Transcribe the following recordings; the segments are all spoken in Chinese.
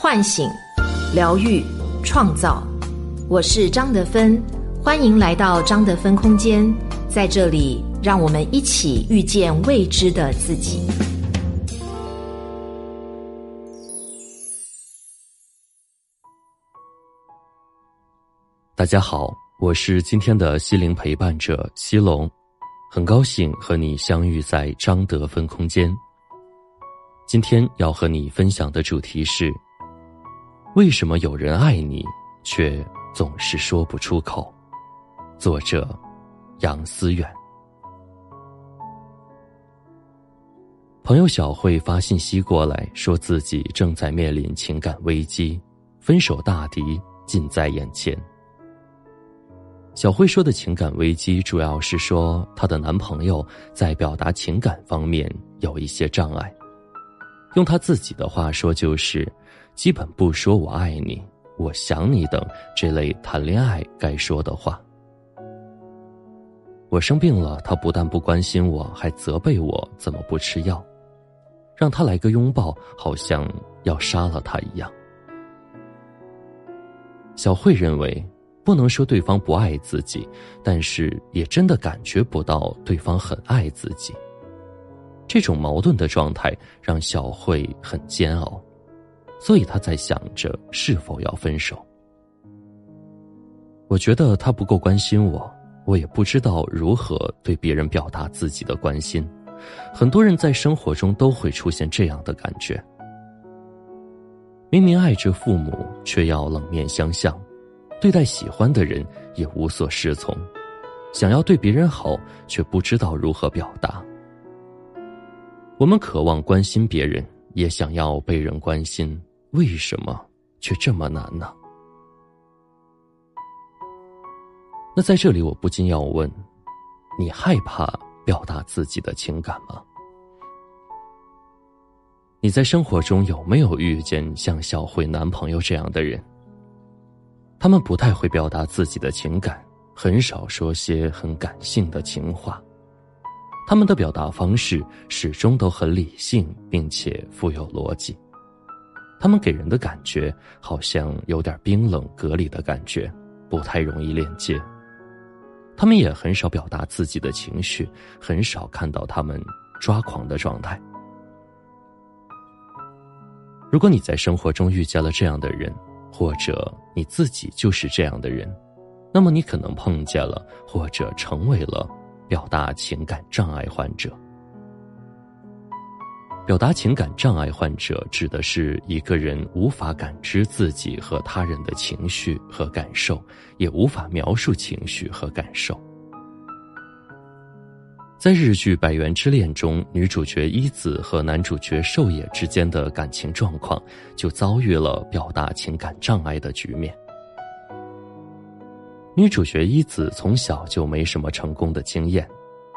唤醒、疗愈、创造。我是张德芬，欢迎来到张德芬空间，在这里，让我们一起遇见未知的自己。大家好，我是今天的心灵陪伴者西龙，很高兴和你相遇在张德芬空间。今天要和你分享的主题是：为什么有人爱你，却总是说不出口？作者杨思远。朋友小慧发信息过来，说自己正在面临情感危机，分手大敌近在眼前。小慧说的情感危机，主要是说她的男朋友在表达情感方面有一些障碍。用他自己的话说，就是基本不说我爱你、我想你等这类谈恋爱该说的话。我生病了，他不但不关心我，还责备我怎么不吃药，让他来个拥抱，好像要杀了他一样。小慧认为，不能说对方不爱自己，但是也真的感觉不到对方很爱自己。这种矛盾的状态让小慧很煎熬，所以她在想着是否要分手。我觉得他不够关心我，我也不知道如何对别人表达自己的关心。很多人在生活中都会出现这样的感觉：明明爱着父母，却要冷面相向；对待喜欢的人也无所适从；想要对别人好，却不知道如何表达。我们渴望关心别人，也想要被人关心，为什么却这么难呢？那在这里，我不禁要问：你害怕表达自己的情感吗？你在生活中有没有遇见像小慧男朋友这样的人？他们不太会表达自己的情感，很少说些很感性的情话。他们的表达方式始终都很理性，并且富有逻辑。他们给人的感觉好像有点冰冷、隔离的感觉，不太容易链接。他们也很少表达自己的情绪，很少看到他们抓狂的状态。如果你在生活中遇见了这样的人，或者你自己就是这样的人，那么你可能碰见了，或者成为了。表达情感障碍患者，表达情感障碍患者指的是一个人无法感知自己和他人的情绪和感受，也无法描述情绪和感受。在日剧《百元之恋》中，女主角一子和男主角寿野之间的感情状况，就遭遇了表达情感障碍的局面。女主角伊子从小就没什么成功的经验，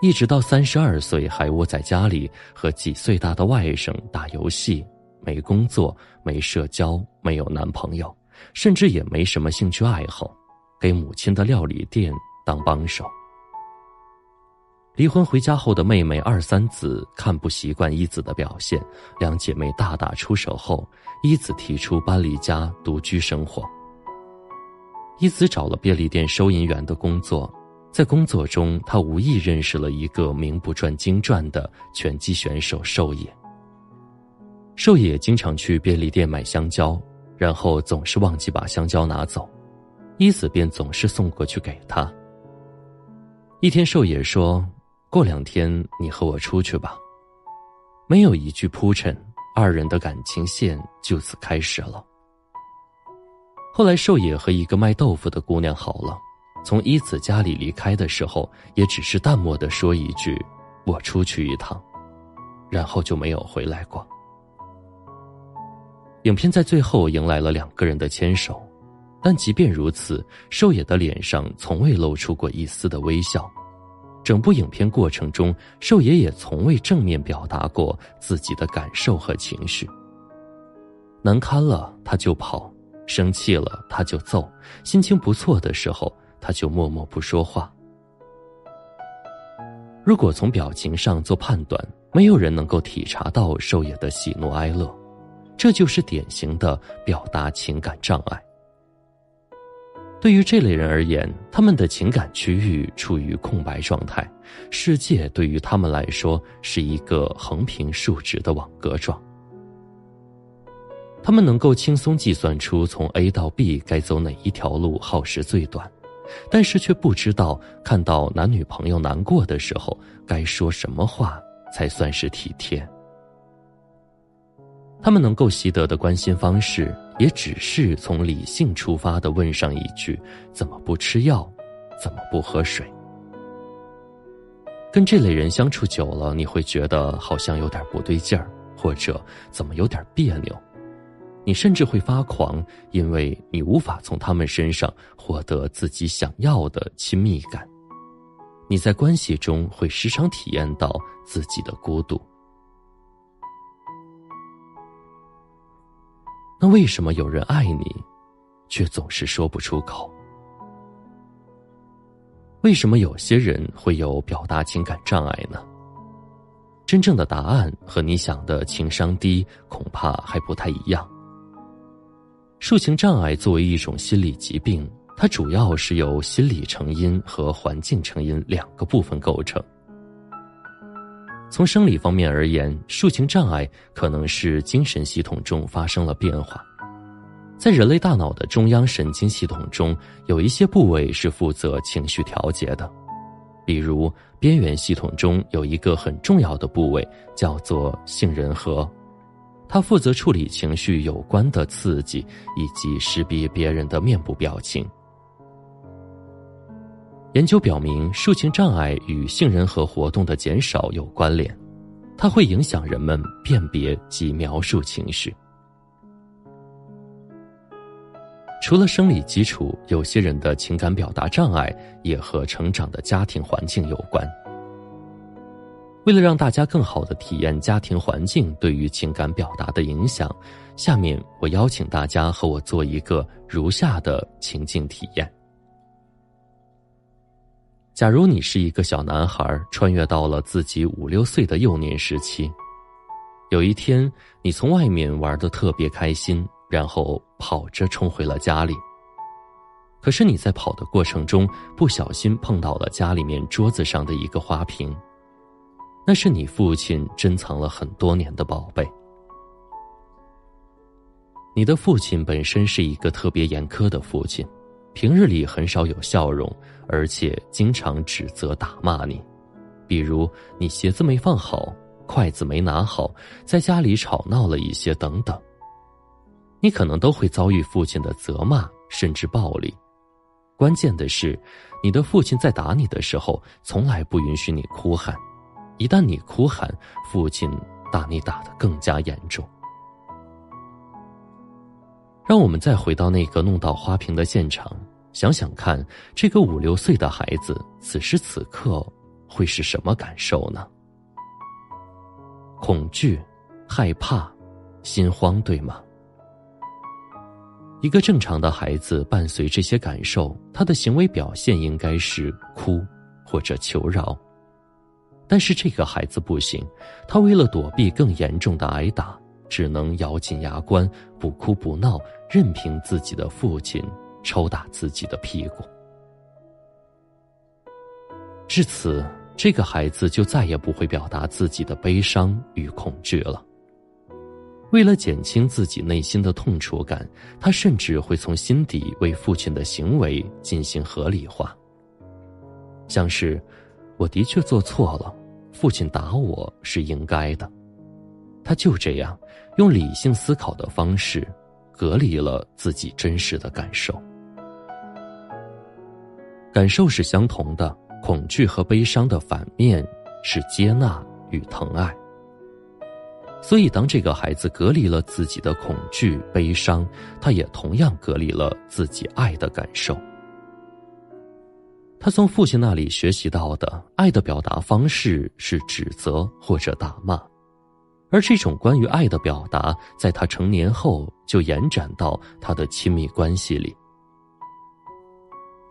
一直到三十二岁还窝在家里和几岁大的外甥打游戏，没工作、没社交、没有男朋友，甚至也没什么兴趣爱好，给母亲的料理店当帮手。离婚回家后的妹妹二三子看不习惯伊子的表现，两姐妹大打出手后，一子提出搬离家独居生活。伊子找了便利店收银员的工作，在工作中，他无意认识了一个名不传经传的拳击选手寿野。寿野经常去便利店买香蕉，然后总是忘记把香蕉拿走，伊子便总是送过去给他。一天，寿野说：“过两天你和我出去吧。”没有一句铺陈，二人的感情线就此开始了。后来，寿野和一个卖豆腐的姑娘好了，从伊子家里离开的时候，也只是淡漠的说一句：“我出去一趟”，然后就没有回来过。影片在最后迎来了两个人的牵手，但即便如此，寿野的脸上从未露出过一丝的微笑。整部影片过程中，寿野也从未正面表达过自己的感受和情绪。难堪了，他就跑。生气了他就揍，心情不错的时候他就默默不说话。如果从表情上做判断，没有人能够体察到寿野的喜怒哀乐，这就是典型的表达情感障碍。对于这类人而言，他们的情感区域处于空白状态，世界对于他们来说是一个横平竖直的网格状。他们能够轻松计算出从 A 到 B 该走哪一条路耗时最短，但是却不知道看到男女朋友难过的时候该说什么话才算是体贴。他们能够习得的关心方式，也只是从理性出发的问上一句：“怎么不吃药？怎么不喝水？”跟这类人相处久了，你会觉得好像有点不对劲儿，或者怎么有点别扭。你甚至会发狂，因为你无法从他们身上获得自己想要的亲密感。你在关系中会时常体验到自己的孤独。那为什么有人爱你，却总是说不出口？为什么有些人会有表达情感障碍呢？真正的答案和你想的情商低恐怕还不太一样。抒情障碍作为一种心理疾病，它主要是由心理成因和环境成因两个部分构成。从生理方面而言，抒情障碍可能是精神系统中发生了变化。在人类大脑的中央神经系统中，有一些部位是负责情绪调节的，比如边缘系统中有一个很重要的部位叫做杏仁核。他负责处理情绪有关的刺激，以及识别别人的面部表情。研究表明，抒情障碍与杏仁核活动的减少有关联，它会影响人们辨别及描述情绪。除了生理基础，有些人的情感表达障碍也和成长的家庭环境有关。为了让大家更好的体验家庭环境对于情感表达的影响，下面我邀请大家和我做一个如下的情境体验：假如你是一个小男孩，穿越到了自己五六岁的幼年时期，有一天你从外面玩的特别开心，然后跑着冲回了家里。可是你在跑的过程中不小心碰到了家里面桌子上的一个花瓶。那是你父亲珍藏了很多年的宝贝。你的父亲本身是一个特别严苛的父亲，平日里很少有笑容，而且经常指责打骂你，比如你鞋子没放好，筷子没拿好，在家里吵闹了一些等等。你可能都会遭遇父亲的责骂，甚至暴力。关键的是，你的父亲在打你的时候，从来不允许你哭喊。一旦你哭喊，父亲打你打得更加严重。让我们再回到那个弄倒花瓶的现场，想想看，这个五六岁的孩子此时此刻会是什么感受呢？恐惧、害怕、心慌，对吗？一个正常的孩子伴随这些感受，他的行为表现应该是哭或者求饶。但是这个孩子不行，他为了躲避更严重的挨打，只能咬紧牙关，不哭不闹，任凭自己的父亲抽打自己的屁股。至此，这个孩子就再也不会表达自己的悲伤与恐惧了。为了减轻自己内心的痛楚感，他甚至会从心底为父亲的行为进行合理化，像是。我的确做错了，父亲打我是应该的。他就这样用理性思考的方式，隔离了自己真实的感受。感受是相同的，恐惧和悲伤的反面是接纳与疼爱。所以，当这个孩子隔离了自己的恐惧、悲伤，他也同样隔离了自己爱的感受。他从父亲那里学习到的爱的表达方式是指责或者打骂，而这种关于爱的表达，在他成年后就延展到他的亲密关系里。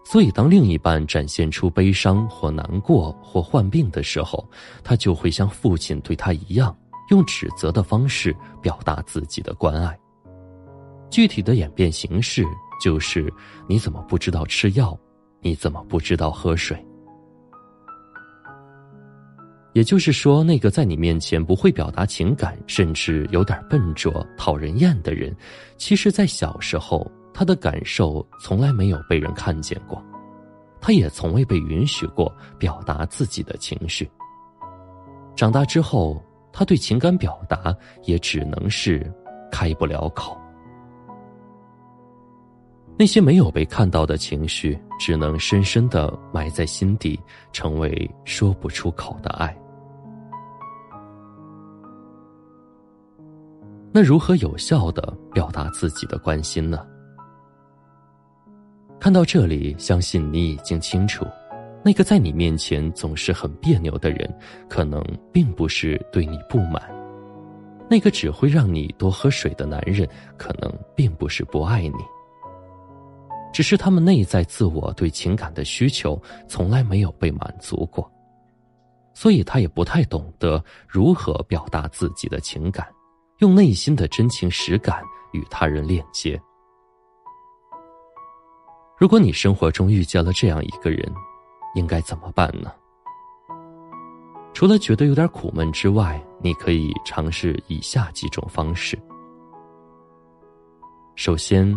所以，当另一半展现出悲伤或难过或患病的时候，他就会像父亲对他一样，用指责的方式表达自己的关爱。具体的演变形式就是：“你怎么不知道吃药？你怎么不知道喝水？”也就是说，那个在你面前不会表达情感，甚至有点笨拙、讨人厌的人，其实，在小时候，他的感受从来没有被人看见过，他也从未被允许过表达自己的情绪。长大之后，他对情感表达也只能是开不了口。那些没有被看到的情绪，只能深深的埋在心底，成为说不出口的爱。那如何有效的表达自己的关心呢？看到这里，相信你已经清楚，那个在你面前总是很别扭的人，可能并不是对你不满；那个只会让你多喝水的男人，可能并不是不爱你，只是他们内在自我对情感的需求从来没有被满足过，所以他也不太懂得如何表达自己的情感。用内心的真情实感与他人链接。如果你生活中遇见了这样一个人，应该怎么办呢？除了觉得有点苦闷之外，你可以尝试以下几种方式。首先，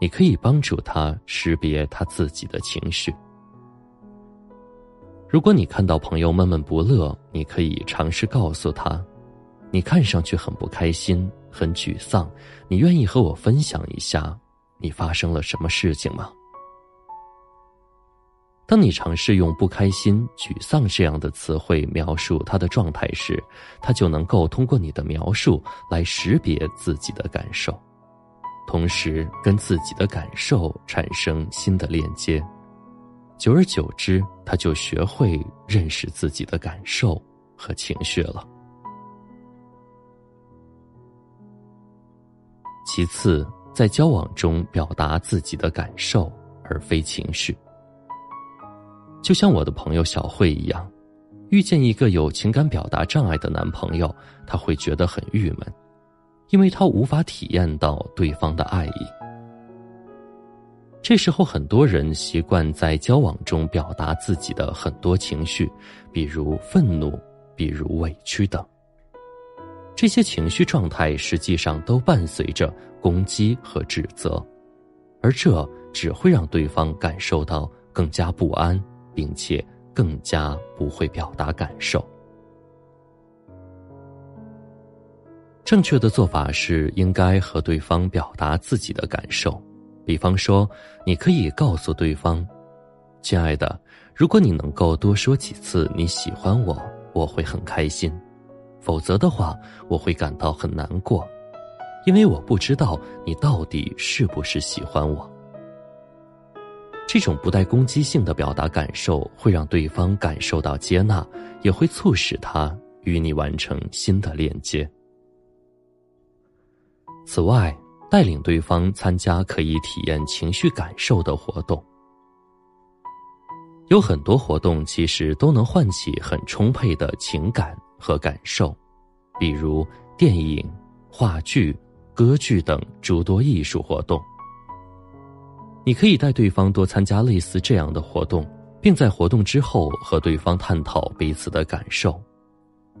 你可以帮助他识别他自己的情绪。如果你看到朋友闷闷不乐，你可以尝试告诉他。你看上去很不开心，很沮丧。你愿意和我分享一下，你发生了什么事情吗？当你尝试用不开心、沮丧这样的词汇描述他的状态时，他就能够通过你的描述来识别自己的感受，同时跟自己的感受产生新的链接。久而久之，他就学会认识自己的感受和情绪了。其次，在交往中表达自己的感受而非情绪，就像我的朋友小慧一样，遇见一个有情感表达障碍的男朋友，她会觉得很郁闷，因为他无法体验到对方的爱意。这时候，很多人习惯在交往中表达自己的很多情绪，比如愤怒，比如委屈等。这些情绪状态实际上都伴随着攻击和指责，而这只会让对方感受到更加不安，并且更加不会表达感受。正确的做法是应该和对方表达自己的感受，比方说，你可以告诉对方：“亲爱的，如果你能够多说几次你喜欢我，我会很开心。”否则的话，我会感到很难过，因为我不知道你到底是不是喜欢我。这种不带攻击性的表达感受，会让对方感受到接纳，也会促使他与你完成新的链接。此外，带领对方参加可以体验情绪感受的活动，有很多活动其实都能唤起很充沛的情感。和感受，比如电影、话剧、歌剧等诸多艺术活动。你可以带对方多参加类似这样的活动，并在活动之后和对方探讨彼此的感受。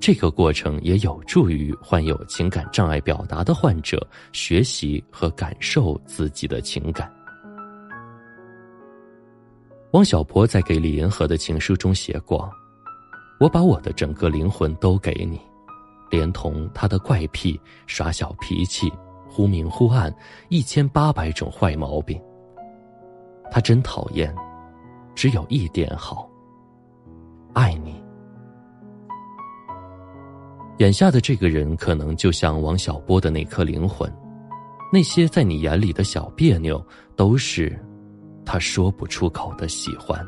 这个过程也有助于患有情感障碍表达的患者学习和感受自己的情感。汪小波在给李银河的情书中写过。我把我的整个灵魂都给你，连同他的怪癖、耍小脾气、忽明忽暗、一千八百种坏毛病。他真讨厌，只有一点好，爱你。眼下的这个人，可能就像王小波的那颗灵魂，那些在你眼里的小别扭，都是他说不出口的喜欢。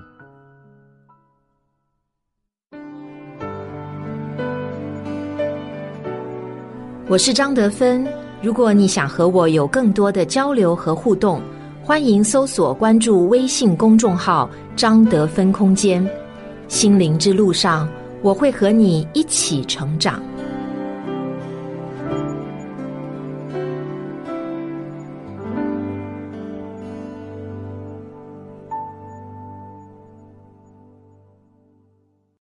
我是张德芬。如果你想和我有更多的交流和互动，欢迎搜索关注微信公众号“张德芬空间”。心灵之路上，我会和你一起成长。